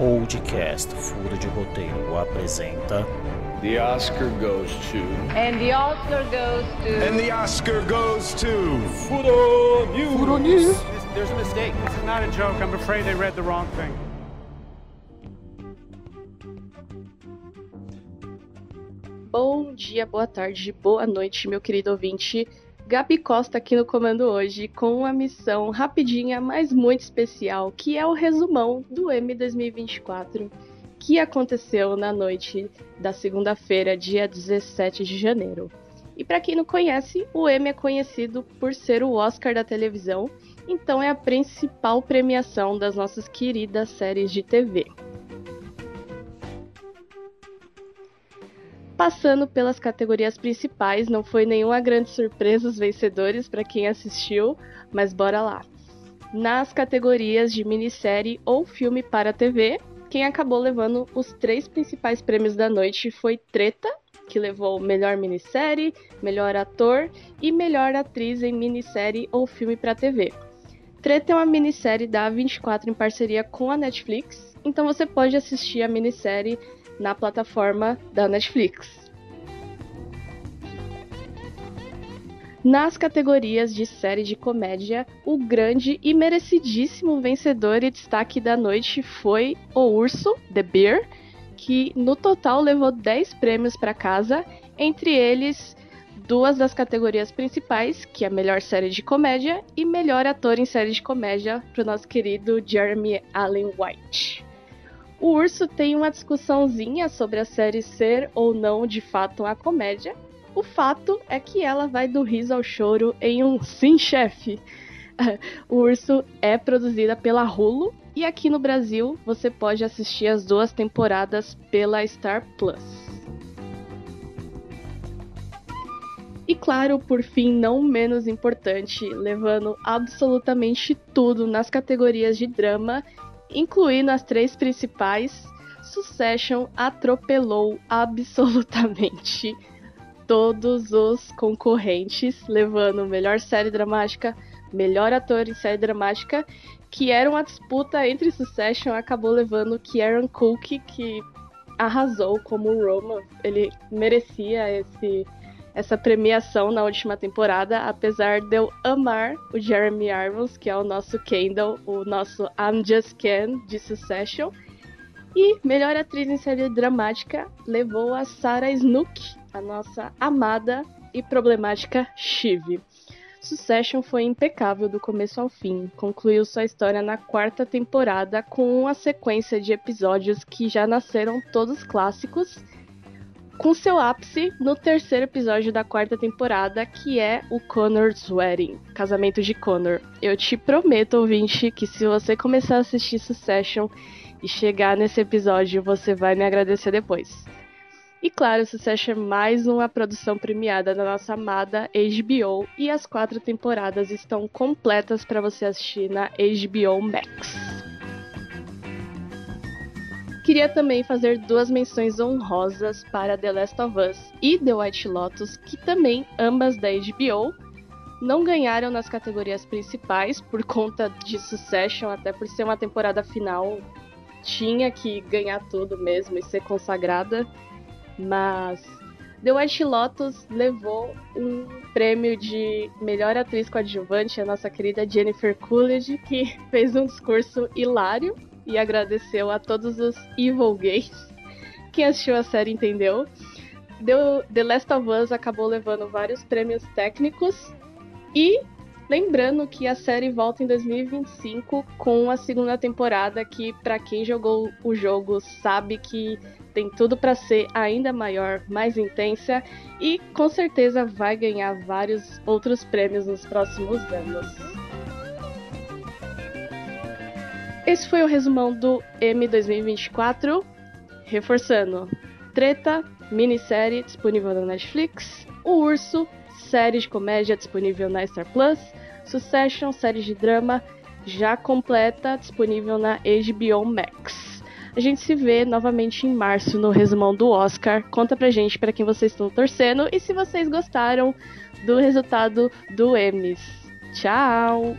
podcast Furo de Roteiro apresenta. The Oscar goes to. And the Oscar goes to. And the Oscar goes to. Furo News. Furo News. There's a mistake. This is not a joke. I'm afraid they read the wrong thing. Bom dia, boa tarde, boa noite, meu querido ouvinte. Gabi Costa aqui no comando hoje com uma missão rapidinha, mas muito especial, que é o resumão do M 2024, que aconteceu na noite da segunda-feira, dia 17 de janeiro. E para quem não conhece, o M é conhecido por ser o Oscar da televisão, então é a principal premiação das nossas queridas séries de TV. Passando pelas categorias principais, não foi nenhuma grande surpresa os vencedores para quem assistiu, mas bora lá. Nas categorias de minissérie ou filme para TV, quem acabou levando os três principais prêmios da noite foi Treta, que levou melhor minissérie, melhor ator e melhor atriz em minissérie ou filme para TV. Treta é uma minissérie da 24 em parceria com a Netflix, então você pode assistir a minissérie na plataforma da Netflix. Nas categorias de série de comédia, o grande e merecidíssimo vencedor e destaque da noite foi O Urso, The Bear, que no total levou 10 prêmios para casa, entre eles duas das categorias principais, que é melhor série de comédia e melhor ator em série de comédia para o nosso querido Jeremy Allen White. O Urso tem uma discussãozinha sobre a série ser ou não de fato uma comédia. O fato é que ela vai do riso ao choro em um sim, chefe. O Urso é produzida pela Hulu e aqui no Brasil você pode assistir as duas temporadas pela Star Plus. E claro, por fim, não menos importante, levando absolutamente tudo nas categorias de drama incluindo as três principais, Succession atropelou absolutamente todos os concorrentes, levando melhor série dramática, melhor ator em série dramática, que era uma disputa entre Succession, acabou levando Kieran Cook, que arrasou como Roma. Ele merecia esse essa premiação na última temporada, apesar de eu amar o Jeremy Irons, que é o nosso Kendall, o nosso I'm Just Ken de Succession. E melhor atriz em série dramática levou a Sarah Snook, a nossa amada e problemática Shiv. Succession foi impecável do começo ao fim, concluiu sua história na quarta temporada com uma sequência de episódios que já nasceram todos clássicos com seu ápice no terceiro episódio da quarta temporada, que é o Connor's Wedding, casamento de Connor. Eu te prometo, ouvinte, que se você começar a assistir Succession e chegar nesse episódio, você vai me agradecer depois. E claro, Succession é mais uma produção premiada da nossa amada HBO e as quatro temporadas estão completas para você assistir na HBO Max. Queria também fazer duas menções honrosas para The Last of Us e The White Lotus, que também, ambas da HBO, não ganharam nas categorias principais por conta de Succession, até por ser uma temporada final, tinha que ganhar tudo mesmo e ser consagrada, mas The White Lotus levou um prêmio de melhor atriz coadjuvante, a nossa querida Jennifer Coolidge, que fez um discurso hilário e agradeceu a todos os evil gays. Quem assistiu a série entendeu. Deu, The Last of Us acabou levando vários prêmios técnicos e lembrando que a série volta em 2025 com a segunda temporada que para quem jogou o jogo sabe que tem tudo para ser ainda maior, mais intensa e com certeza vai ganhar vários outros prêmios nos próximos anos. Esse foi o resumão do M 2024. Reforçando: Treta, minissérie disponível na Netflix. O Urso, série de comédia disponível na Star Plus. Succession, série de drama já completa, disponível na HBO Max. A gente se vê novamente em março no resumão do Oscar. Conta pra gente para quem vocês estão torcendo e se vocês gostaram do resultado do Emmys. Tchau!